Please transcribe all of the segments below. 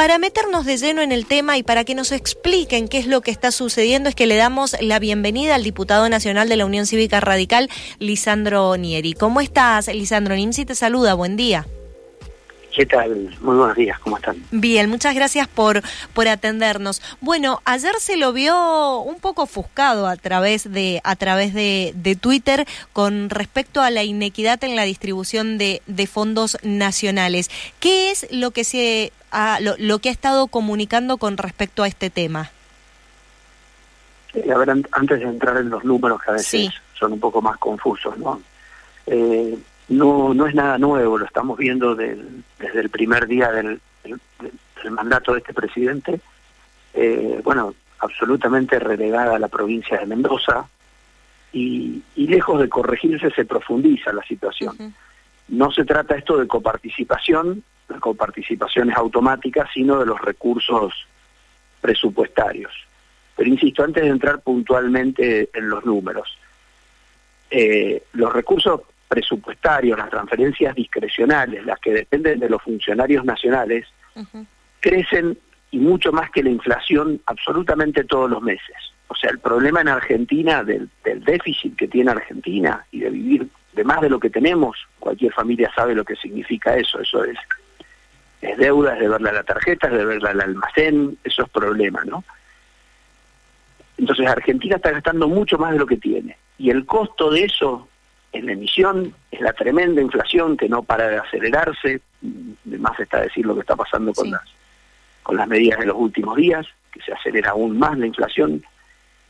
Para meternos de lleno en el tema y para que nos expliquen qué es lo que está sucediendo, es que le damos la bienvenida al diputado nacional de la Unión Cívica Radical, Lisandro Nieri. ¿Cómo estás, Lisandro? Nimsi te saluda, buen día. ¿Qué tal? Muy buenos días, ¿cómo están? Bien, muchas gracias por, por atendernos. Bueno, ayer se lo vio un poco ofuscado a través de, a través de, de Twitter con respecto a la inequidad en la distribución de, de fondos nacionales. ¿Qué es lo que se ha, lo, lo, que ha estado comunicando con respecto a este tema? Eh, a ver, antes de entrar en los números que a veces sí. son un poco más confusos, ¿no? Eh, no, no es nada nuevo, lo estamos viendo del, desde el primer día del, del, del mandato de este presidente. Eh, bueno, absolutamente relegada a la provincia de Mendoza y, y lejos de corregirse se profundiza la situación. Uh -huh. No se trata esto de coparticipación, la coparticipación es automática, sino de los recursos presupuestarios. Pero insisto, antes de entrar puntualmente en los números, eh, los recursos presupuestarios, las transferencias discrecionales, las que dependen de los funcionarios nacionales, uh -huh. crecen y mucho más que la inflación absolutamente todos los meses. O sea, el problema en Argentina del, del, déficit que tiene Argentina y de vivir de más de lo que tenemos, cualquier familia sabe lo que significa eso, eso es, es deuda, es deberla a la tarjeta, es deberla al almacén, eso es problema, ¿no? Entonces Argentina está gastando mucho más de lo que tiene. Y el costo de eso en la emisión, es la tremenda inflación que no para de acelerarse, de más está decir lo que está pasando con, sí. las, con las medidas de los últimos días, que se acelera aún más la inflación,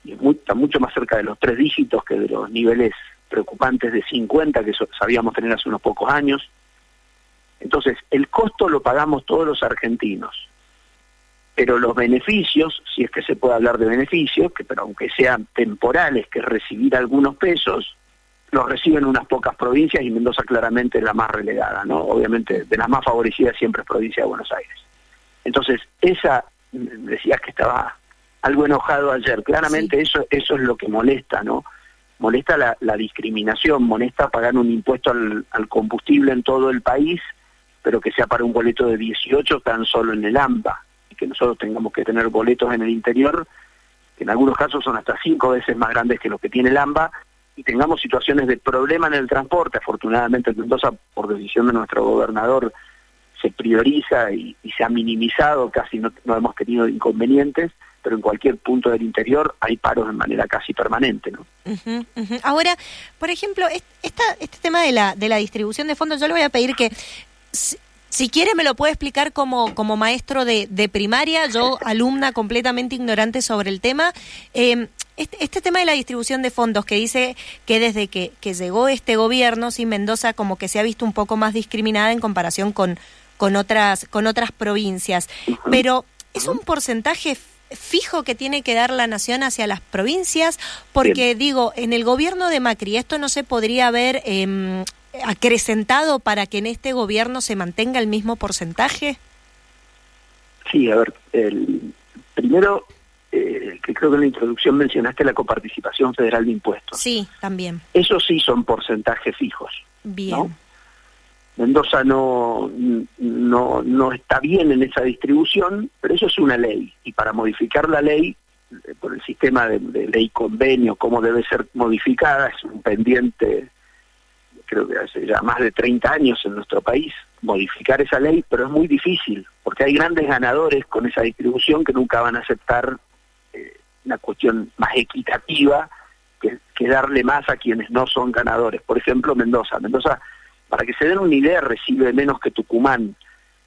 y muy, está mucho más cerca de los tres dígitos que de los niveles preocupantes de 50 que sabíamos tener hace unos pocos años. Entonces, el costo lo pagamos todos los argentinos, pero los beneficios, si es que se puede hablar de beneficios, que pero aunque sean temporales, que recibir algunos pesos, los reciben unas pocas provincias y Mendoza claramente es la más relegada, ¿no? Obviamente de las más favorecidas siempre es provincia de Buenos Aires. Entonces, esa, decías que estaba algo enojado ayer, claramente sí. eso, eso es lo que molesta, ¿no? Molesta la, la discriminación, molesta pagar un impuesto al, al, combustible en todo el país, pero que sea para un boleto de 18 tan solo en el AMBA, y que nosotros tengamos que tener boletos en el interior, que en algunos casos son hasta cinco veces más grandes que los que tiene el AMBA, y tengamos situaciones de problema en el transporte. Afortunadamente en Mendoza, por decisión de nuestro gobernador, se prioriza y, y se ha minimizado, casi no, no, hemos tenido inconvenientes, pero en cualquier punto del interior hay paros de manera casi permanente. ¿no? Uh -huh, uh -huh. Ahora, por ejemplo, esta, este tema de la, de la distribución de fondos, yo le voy a pedir que... Si, si quiere me lo puede explicar como, como maestro de, de primaria, yo alumna completamente ignorante sobre el tema. Eh, este, este, tema de la distribución de fondos que dice que desde que, que llegó este gobierno, sí, Mendoza como que se ha visto un poco más discriminada en comparación con, con, otras, con otras provincias. Pero es un porcentaje fijo que tiene que dar la nación hacia las provincias, porque Bien. digo, en el gobierno de Macri esto no se podría haber eh, acrecentado para que en este gobierno se mantenga el mismo porcentaje. Sí, a ver, el, primero eh, que creo que en la introducción mencionaste la coparticipación federal de impuestos. Sí, también. Eso sí son porcentajes fijos. Bien. ¿no? Mendoza no, no, no está bien en esa distribución, pero eso es una ley. Y para modificar la ley, eh, por el sistema de, de ley convenio, cómo debe ser modificada, es un pendiente, creo que hace ya más de 30 años en nuestro país, modificar esa ley, pero es muy difícil, porque hay grandes ganadores con esa distribución que nunca van a aceptar una cuestión más equitativa que, que darle más a quienes no son ganadores. Por ejemplo, Mendoza. Mendoza para que se den una idea, recibe menos que Tucumán,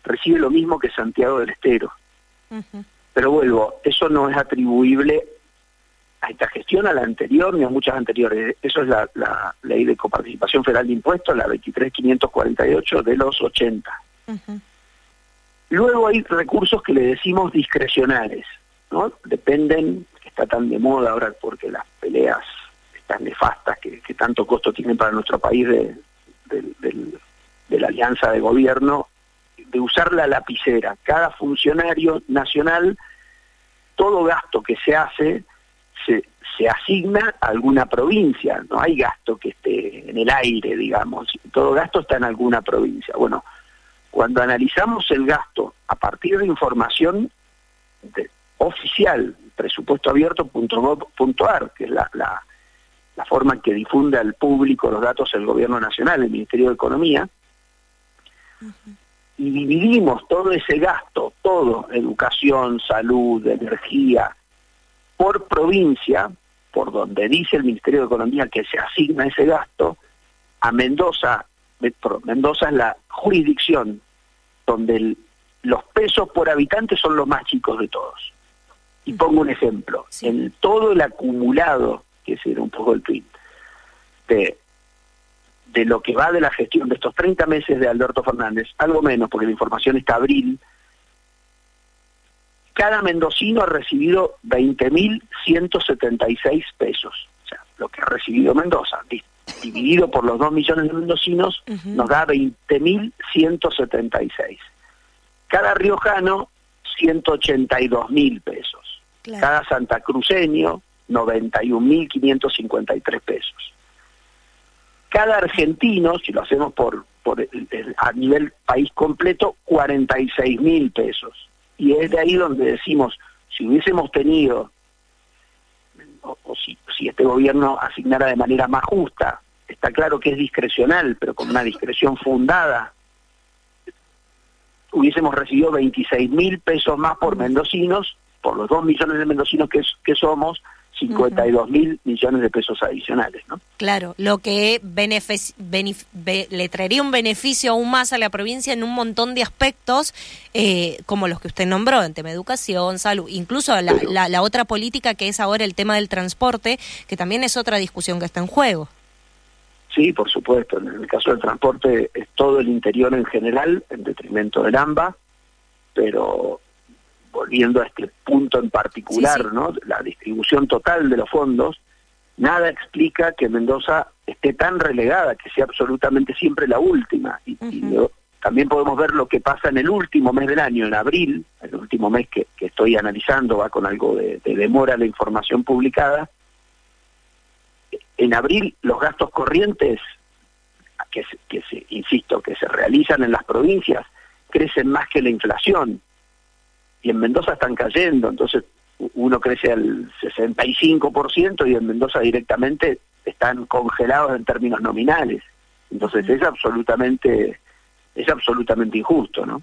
recibe lo mismo que Santiago del Estero. Uh -huh. Pero vuelvo, eso no es atribuible a esta gestión, a la anterior, ni a muchas anteriores. Eso es la, la ley de coparticipación federal de impuestos, la 23548 de los 80. Uh -huh. Luego hay recursos que le decimos discrecionales, ¿no? Dependen, está tan de moda ahora porque las peleas están nefastas que, tanto costo tienen para nuestro país de, de la alianza de gobierno de usar la lapicera. Cada funcionario nacional, todo gasto que se hace, se, se asigna a alguna provincia. No hay gasto que esté en el aire, digamos. Todo gasto está en alguna provincia. Bueno, cuando analizamos el gasto a partir de información de, oficial, presupuestoabierto.gov.ar, que es la, la, forma que difunde al público los datos el Gobierno Nacional, el Ministerio de Economía, y dividimos todo ese gasto, todo, educación, salud, energía, por provincia, por donde dice el Ministerio de Economía que se asigna ese gasto, a Mendoza, Mendoza es la jurisdicción donde los pesos por habitante son los más chicos de todos. Y pongo un ejemplo, en todo el acumulado, que era un poco el tweet, de, de lo que va de la gestión de estos 30 meses de Alberto Fernández, algo menos, porque la información está abril, cada mendocino ha recibido 20.176 pesos, o sea, lo que ha recibido Mendoza, dividido por los 2 millones de mendocinos, nos da 20.176. Cada riojano, 182.000 pesos. Cada santacruceño, 91.553 pesos. Cada argentino, si lo hacemos por, por a nivel país completo, 46.000 pesos. Y es de ahí donde decimos, si hubiésemos tenido, o, si, si este gobierno asignara de manera más justa, está claro que es discrecional, pero con una discreción fundada, hubiésemos recibido 26 mil pesos más por mendocinos por los dos millones de mendocinos que, que somos, 52 mil millones de pesos adicionales, ¿no? Claro, lo que le traería un beneficio aún más a la provincia en un montón de aspectos, eh, como los que usted nombró, en tema de educación, salud, incluso la, la otra política que es ahora el tema del transporte, que también es otra discusión que está en juego. Sí, por supuesto. En el caso del transporte es todo el interior en general, en detrimento del AMBA, pero volviendo a este punto en particular, ¿no? La distribución total de los fondos, nada explica que Mendoza esté tan relegada, que sea absolutamente siempre la última. Y, también podemos ver lo que pasa en el último mes del año, en abril, el último mes que, estoy analizando, va con algo de, demora la información publicada. En abril los gastos corrientes, que, que se, insisto, que se realizan en las provincias, crecen más que la inflación y en Mendoza están cayendo, entonces uno crece al 65% y en Mendoza directamente están congelados en términos nominales. Entonces es absolutamente es absolutamente injusto, ¿no?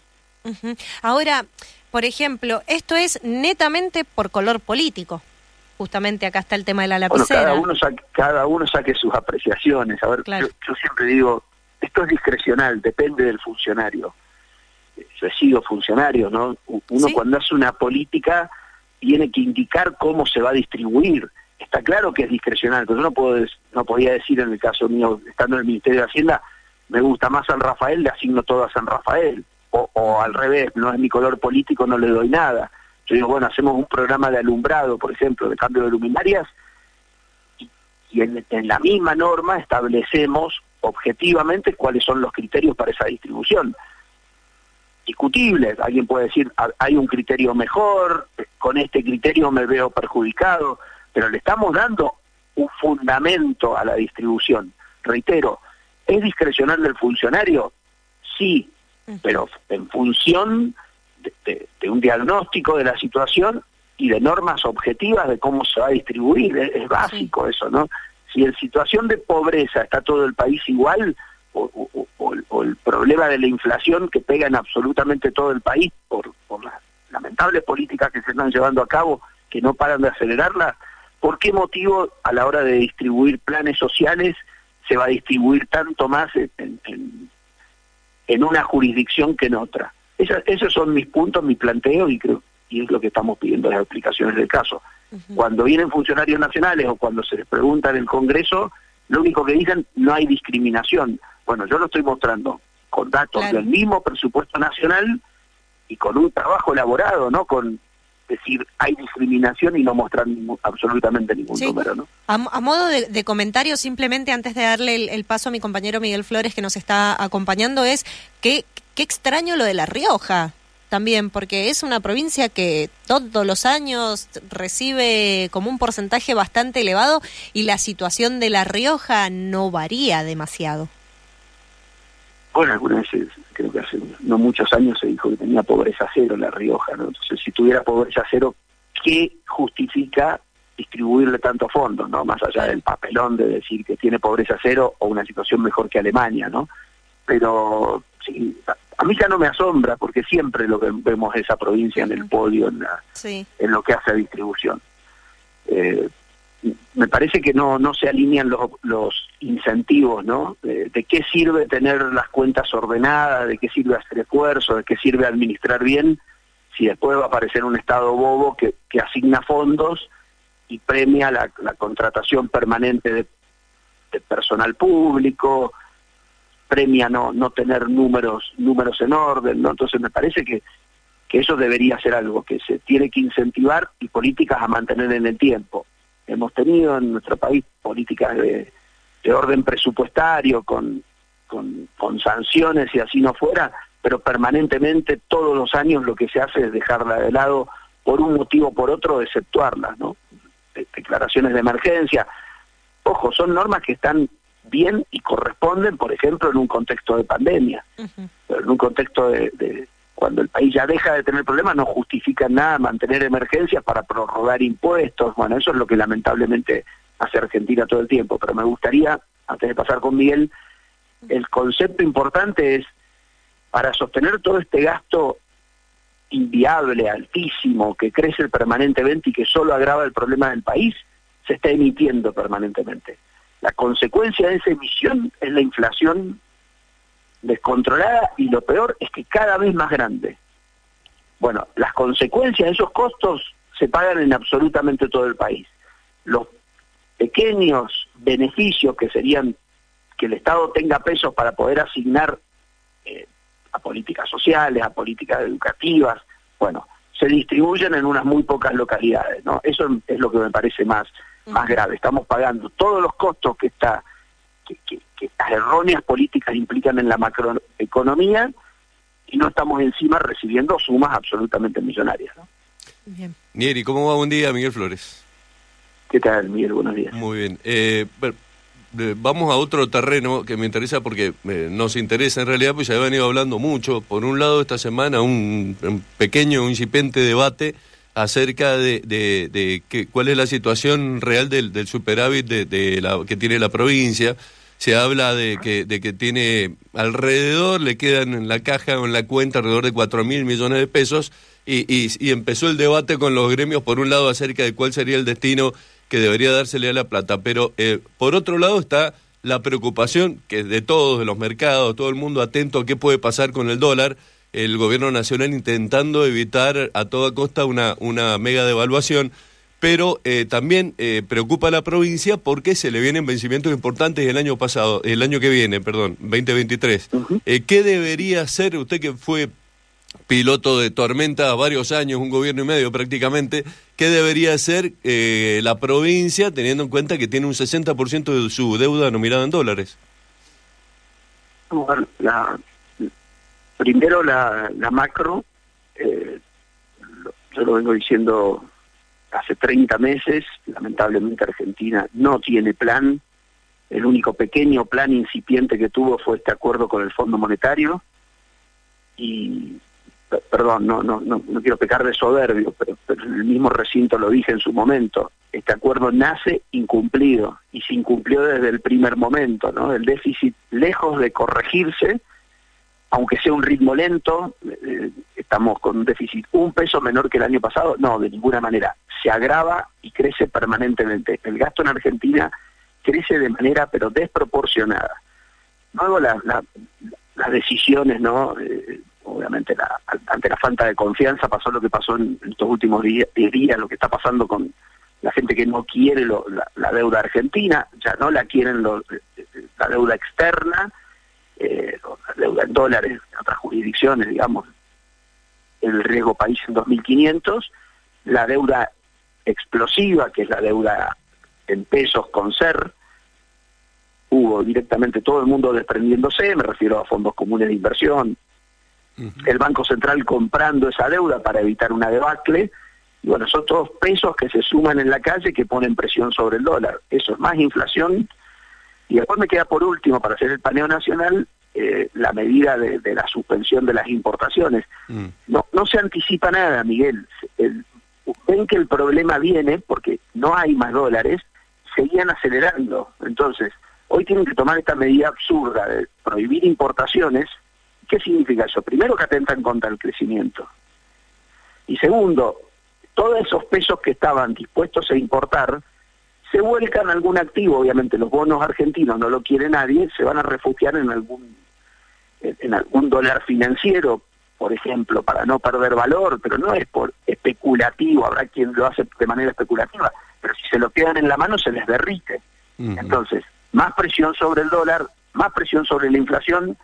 Ahora, por ejemplo, esto es netamente por color político. Justamente acá está el tema de la lapicera. cada uno saque, cada uno saque sus apreciaciones. A ver, yo siempre digo, esto es discrecional, depende del funcionario yo he sido funcionario, ¿no? Uno cuando hace una política tiene que indicar cómo se va a distribuir. Está claro que es discrecional, pero yo no, puedo, no podía decir en el caso mío, estando en el Ministerio de Hacienda, me gusta más San Rafael, le asigno todo a San Rafael. O, al revés, no es mi color político, no le doy nada. Yo digo, bueno, hacemos un programa de alumbrado, por ejemplo, de cambio de luminarias, y, en, en la misma norma establecemos objetivamente cuáles son los criterios para esa distribución discutibles. Alguien puede decir, hay un criterio mejor, con este criterio me veo perjudicado, pero le estamos dando un fundamento a la distribución. Reitero, ¿es discrecional del funcionario? Sí, pero en función de, un diagnóstico de la situación y de normas objetivas de cómo se va a distribuir. Es, básico eso, ¿no? Si en situación de pobreza está todo el país igual, o, el problema de la inflación que pega en absolutamente todo el país por, por las lamentables políticas que se están llevando a cabo, que no paran de acelerarla, ¿por qué motivo a la hora de distribuir planes sociales se va a distribuir tanto más en, en, una jurisdicción que en otra? esos son mis puntos, mi planteo y creo y es lo que estamos pidiendo las explicaciones del caso. Cuando vienen funcionarios nacionales o cuando se les pregunta en el Congreso, lo único que dicen no hay discriminación. Bueno, yo lo estoy mostrando con datos del mismo presupuesto nacional y con un trabajo elaborado, ¿no? Con decir hay discriminación y no mostrar absolutamente ningún número, ¿no? A, modo de, comentario, simplemente antes de darle el, paso a mi compañero Miguel Flores que nos está acompañando, es que qué extraño lo de La Rioja también, porque es una provincia que todos los años recibe como un porcentaje bastante elevado y la situación de La Rioja no varía demasiado. Bueno, algunas veces creo que hace no muchos años se dijo que tenía pobreza cero La Rioja, ¿no? Entonces, si tuviera pobreza cero, ¿qué justifica distribuirle tantos fondos, ¿no? Más allá del papelón de decir que tiene pobreza cero o una situación mejor que Alemania, ¿no? Pero sí, a mí ya no me asombra porque siempre lo que vemos esa provincia en el podio en, en lo que hace a distribución. Eh, me parece que no no se alinean los, los incentivos, ¿no? De, qué sirve tener las cuentas ordenadas, de qué sirve hacer esfuerzo, de qué sirve administrar bien, si después va a aparecer un Estado bobo que, que asigna fondos y premia la, contratación permanente de, personal público, premia no no tener números números en orden, ¿no? Entonces me parece que que eso debería ser algo que se tiene que incentivar y políticas a mantener en el tiempo hemos tenido en nuestro país políticas de, orden presupuestario con, con, sanciones y así no fuera, pero permanentemente todos los años lo que se hace es dejarla de lado por un motivo o por otro, exceptuarla, ¿no? declaraciones de emergencia. Ojo, son normas que están bien y corresponden, por ejemplo, en un contexto de pandemia, pero en un contexto de cuando el país ya deja de tener problemas, no justifica nada mantener emergencias para prorrogar impuestos. Bueno, eso es lo que lamentablemente hace Argentina todo el tiempo. Pero me gustaría, antes de pasar con Miguel, el concepto importante es, para sostener todo este gasto inviable, altísimo, que crece permanentemente y que solo agrava el problema del país, se está emitiendo permanentemente. La consecuencia de esa emisión es la inflación descontrolada y lo peor es que cada vez más grande. Bueno, las consecuencias de esos costos se pagan en absolutamente todo el país. Los pequeños beneficios que serían que el Estado tenga pesos para poder asignar eh, a políticas sociales, a políticas educativas, bueno, se distribuyen en unas muy pocas localidades, ¿no? Eso es lo que me parece más, más grave. Estamos pagando todos los costos que está que, que, las erróneas políticas implican en la macroeconomía y no estamos encima recibiendo sumas absolutamente millonarias. ¿no? Bien. Nieri, ¿cómo va? Buen día, Miguel Flores. ¿Qué tal, Miguel? Buenos días. Muy bien. Eh, vamos a otro terreno que me interesa porque eh, nos interesa en realidad, pues ya he venido hablando mucho. Por un lado, esta semana un, un pequeño, incipiente debate acerca de, de, que, cuál es la situación real del, del superávit de, la, que tiene la provincia. Se habla de que, de que tiene alrededor, le quedan en la caja o en la cuenta alrededor de cuatro mil millones de pesos. Y, y, empezó el debate con los gremios, por un lado, acerca de cuál sería el destino que debería dársele a la plata, pero eh, por otro lado está la preocupación que de todos, de los mercados, todo el mundo atento a qué puede pasar con el dólar, el gobierno nacional intentando evitar a toda costa una, una mega devaluación pero eh, también eh, preocupa a la provincia porque se le vienen vencimientos importantes el año pasado, el año que viene, perdón, 2023. Eh, ¿Qué debería hacer usted que fue piloto de tormenta varios años, un gobierno y medio prácticamente, qué debería hacer la provincia teniendo en cuenta que tiene un 60% de su deuda nominada en dólares? la, primero la, macro, yo lo vengo diciendo hace 30 meses, lamentablemente Argentina no tiene plan, el único pequeño plan incipiente que tuvo fue este acuerdo con el Fondo Monetario y perdón, no, no, no, no quiero pecar de soberbio, pero, pero, en el mismo recinto lo dije en su momento, este acuerdo nace incumplido y se incumplió desde el primer momento, ¿no? El déficit, lejos de corregirse, aunque sea un ritmo lento, eh, estamos con un déficit un peso menor que el año pasado, no, de ninguna manera, se agrava y crece permanentemente. El gasto en Argentina crece de manera pero desproporcionada. Luego las decisiones, ¿no? Eh, obviamente ante la falta de confianza pasó lo que pasó en, estos últimos días, días, lo que está pasando con la gente que no quiere la, deuda argentina, ya no la quieren la deuda externa, eh, la deuda en dólares en otras jurisdicciones, digamos, el riesgo país en 2.500, la deuda explosiva, que es la deuda en pesos con SER, hubo directamente todo el mundo desprendiéndose, me refiero a fondos comunes de inversión, el Banco Central comprando esa deuda para evitar una debacle, y bueno, son todos pesos que se suman en la calle que ponen presión sobre el dólar. Eso es más inflación. Y después me queda por último, para hacer el paneo nacional, eh, la medida de, la suspensión de las importaciones. Mm. No, no se anticipa nada, Miguel. ven que el problema viene porque no hay más dólares, seguían acelerando. Entonces, hoy tienen que tomar esta medida absurda de prohibir importaciones. ¿Qué significa eso? Primero que atentan contra el crecimiento. Y segundo, todos esos pesos que estaban dispuestos a importar se vuelcan algún activo, obviamente los bonos argentinos no lo quiere nadie, se van a refugiar en algún en algún dólar financiero, por ejemplo, para no perder valor, pero no es por especulativo, habrá quien lo hace de manera especulativa, pero si se lo quedan en la mano se les derrite. Entonces, más presión sobre el dólar, más presión sobre la inflación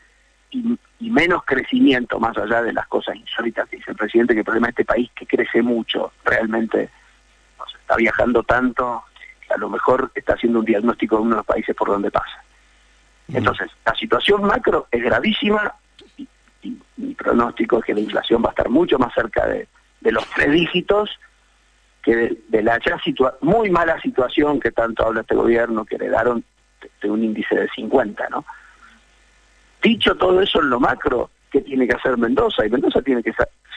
y, menos crecimiento, más allá de las cosas insólitas que dice el presidente, que el problema de este país que crece mucho, realmente nos está viajando tanto, a lo mejor está haciendo un diagnóstico de uno de los países por donde pasa. Entonces, la situación macro es gravísima y, mi pronóstico es que la inflación va a estar mucho más cerca de, los tres dígitos que de, la ya muy mala situación que tanto habla este gobierno que le daron de, un índice de 50, ¿no? Dicho todo eso en lo macro, ¿qué tiene que hacer Mendoza? Y Mendoza tiene que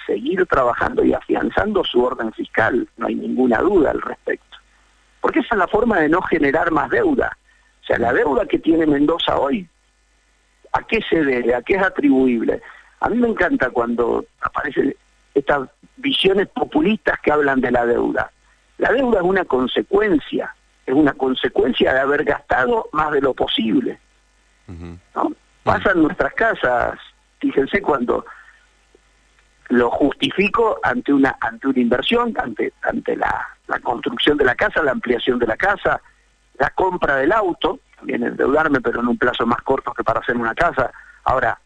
seguir trabajando y afianzando su orden fiscal, no hay ninguna duda al respecto. Porque esa es la forma de no generar más deuda. O sea, la deuda que tiene Mendoza hoy, ¿a qué se debe? ¿A qué es atribuible? A mí me encanta cuando aparecen estas visiones populistas que hablan de la deuda. La deuda es una consecuencia, es una consecuencia de haber gastado más de lo posible. ¿no? Pasa en nuestras casas, fíjense cuando lo justifico ante una ante una inversión, ante ante la, la construcción de la casa, la ampliación de la casa, la compra del auto, también endeudarme, pero en un plazo más corto que para hacer una casa. Ahora,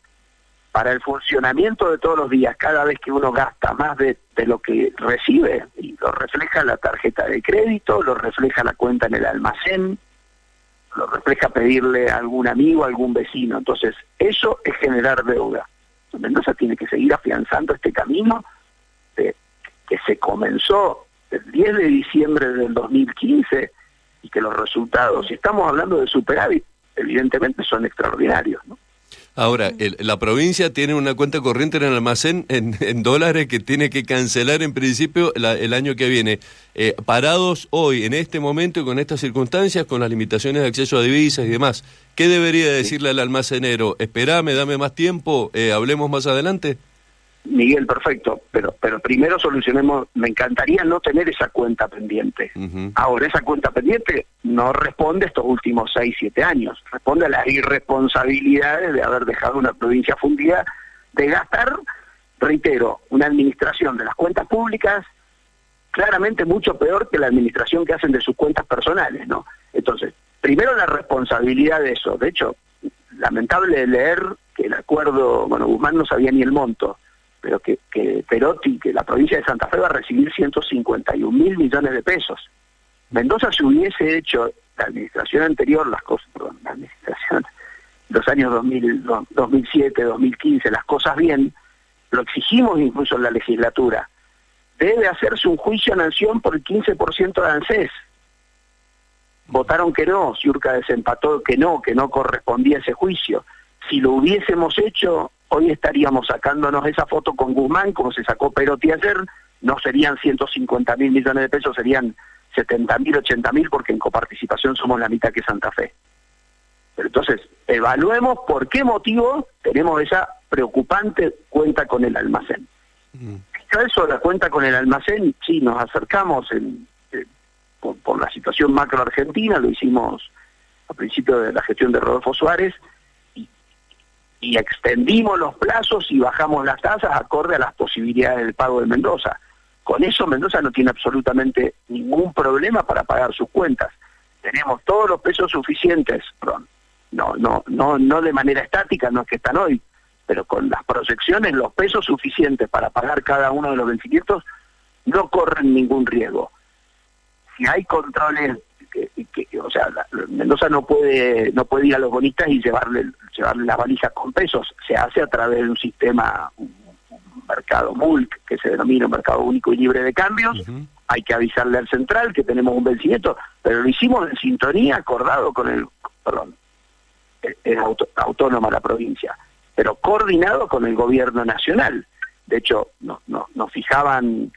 para el funcionamiento de todos los días, cada vez que uno gasta más de, de, lo que recibe, y lo refleja la tarjeta de crédito, lo refleja la cuenta en el almacén, lo refleja pedirle a algún amigo, a algún vecino. Entonces, eso es generar deuda. Mendoza tiene que seguir afianzando este camino de, que se comenzó el 10 de diciembre del 2015 y que los resultados, si estamos hablando de superávit, evidentemente son extraordinarios. Ahora, la provincia tiene una cuenta corriente en el almacén en, dólares que tiene que cancelar en principio el año que viene. Eh, parados hoy, en este momento y con estas circunstancias, con las limitaciones de acceso a divisas y demás, ¿qué debería decirle al almacenero? Esperame, dame más tiempo, eh, hablemos más adelante. Miguel, perfecto, pero pero primero solucionemos, me encantaría no tener esa cuenta pendiente. Ahora, esa cuenta pendiente no responde a estos últimos seis, siete años, responde a las irresponsabilidades de haber dejado una provincia fundida, de gastar, reitero, una administración de las cuentas públicas claramente mucho peor que la administración que hacen de sus cuentas personales, ¿no? Entonces, primero la responsabilidad de eso. De hecho, lamentable leer que el acuerdo, bueno, Guzmán no sabía ni el monto, pero que, que Perotti, que la provincia de Santa Fe va a recibir 151 mil millones de pesos. Mendoza se hubiese hecho la administración anterior, las cosas, perdón, la administración, los años 2000, 2007, 2015, las cosas bien, lo exigimos incluso en la legislatura, debe hacerse un juicio a nación por el 15% de ANSES. Votaron que no, Ciurca desempató que no, que no correspondía ese juicio. Si lo hubiésemos hecho, hoy estaríamos sacándonos esa foto con Guzmán, como se sacó Perotti ayer, no serían 150 mil millones de pesos, serían 70 mil, 80 mil, porque en coparticipación somos la mitad que Santa Fe. Pero entonces, evaluemos por qué motivo tenemos esa preocupante cuenta con el almacén. Mm. eso, la cuenta con el almacén, sí, nos acercamos en, eh, por, la situación macro argentina, lo hicimos a principio de la gestión de Rodolfo Suárez, y extendimos los plazos y bajamos las tasas acorde a las posibilidades del pago de Mendoza. Con eso Mendoza no tiene absolutamente ningún problema para pagar sus cuentas. Tenemos todos los pesos suficientes, no, no, no, no de manera estática, no es que están hoy, pero con las proyecciones, los pesos suficientes para pagar cada uno de los vencimientos no corren ningún riesgo. Si hay controles que, o sea, Mendoza no puede no puede ir a los bonistas y llevarle llevarle las valijas con pesos, se hace a través de un sistema un, mercado MULC que se denomina un mercado único y libre de cambios. Hay que avisarle al central que tenemos un vencimiento, pero lo hicimos en sintonía acordado con el perdón. es autónoma la provincia, pero coordinado con el gobierno nacional. De hecho, nos, nos fijaban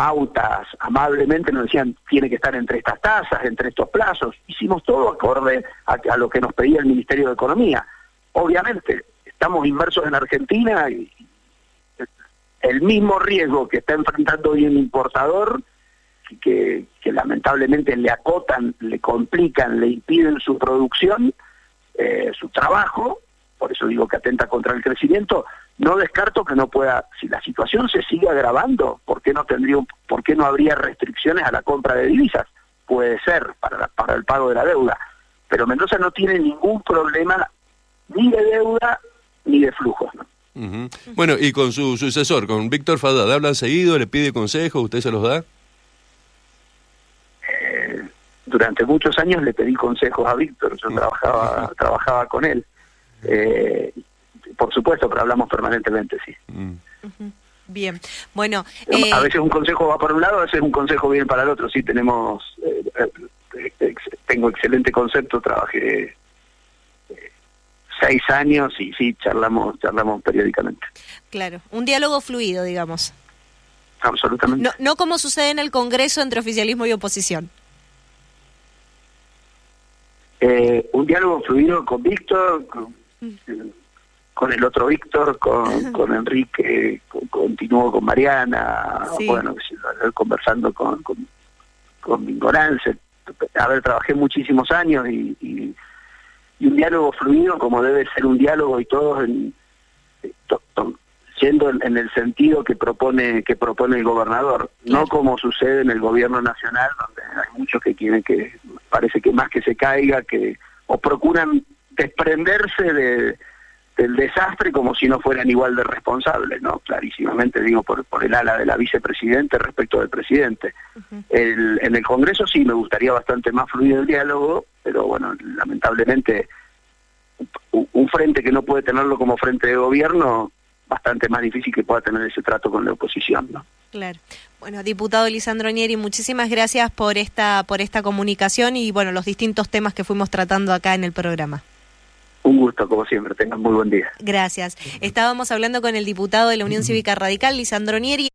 pautas, amablemente nos decían, tiene que estar entre estas tasas, entre estos plazos. Hicimos todo acorde a, lo que nos pedía el Ministerio de Economía. Obviamente, estamos inmersos en Argentina y el mismo riesgo que está enfrentando hoy un importador, que, lamentablemente le acotan, le complican, le impiden su producción, eh, su trabajo, por eso digo que atenta contra el crecimiento, no descarto que no pueda, si la situación se sigue agravando, ¿por qué no tendría, por qué no habría restricciones a la compra de divisas? Puede ser para, para el pago de la deuda, pero Mendoza no tiene ningún problema ni de deuda ni de flujos. Bueno, y con su sucesor, con Víctor Fadad, ¿hablan seguido? ¿Le pide consejos? ¿Usted se los da? Eh, durante muchos años le pedí consejos a Víctor, yo trabajaba, trabajaba con él. Eh, por supuesto, pero hablamos permanentemente, sí. Mm. Bien, bueno. A eh, veces un consejo va para un lado, a veces un consejo viene para el otro. Sí, tenemos. Eh, eh, tengo excelente concepto, trabajé seis años y sí, charlamos, charlamos periódicamente. Claro, un diálogo fluido, digamos. Absolutamente. No, no como sucede en el Congreso entre oficialismo y oposición. un diálogo fluido con Víctor, con, mm con el otro Víctor, con, con Enrique, con, con Mariana, bueno, conversando con, con, con A ver, trabajé muchísimos años y, y, un diálogo fluido como debe ser un diálogo y todos en, siendo en, el sentido que propone que propone el gobernador, no como sucede en el gobierno nacional, donde hay muchos que quieren que, parece que más que se caiga, que o procuran desprenderse de el desastre como si no fueran igual de responsables, ¿no? Clarísimamente digo por, por el ala de la vicepresidente respecto del presidente. el, en el Congreso sí me gustaría bastante más fluido el diálogo, pero bueno, lamentablemente un, frente que no puede tenerlo como frente de gobierno, bastante más difícil que pueda tener ese trato con la oposición, ¿no? Claro. Bueno, diputado Lisandro Nieri, muchísimas gracias por esta por esta comunicación y bueno, los distintos temas que fuimos tratando acá en el programa. Un gusto, como siempre. Tengan muy buen día. Gracias. Estábamos hablando con el diputado de la Unión Cívica Radical, Lisandro Nieri.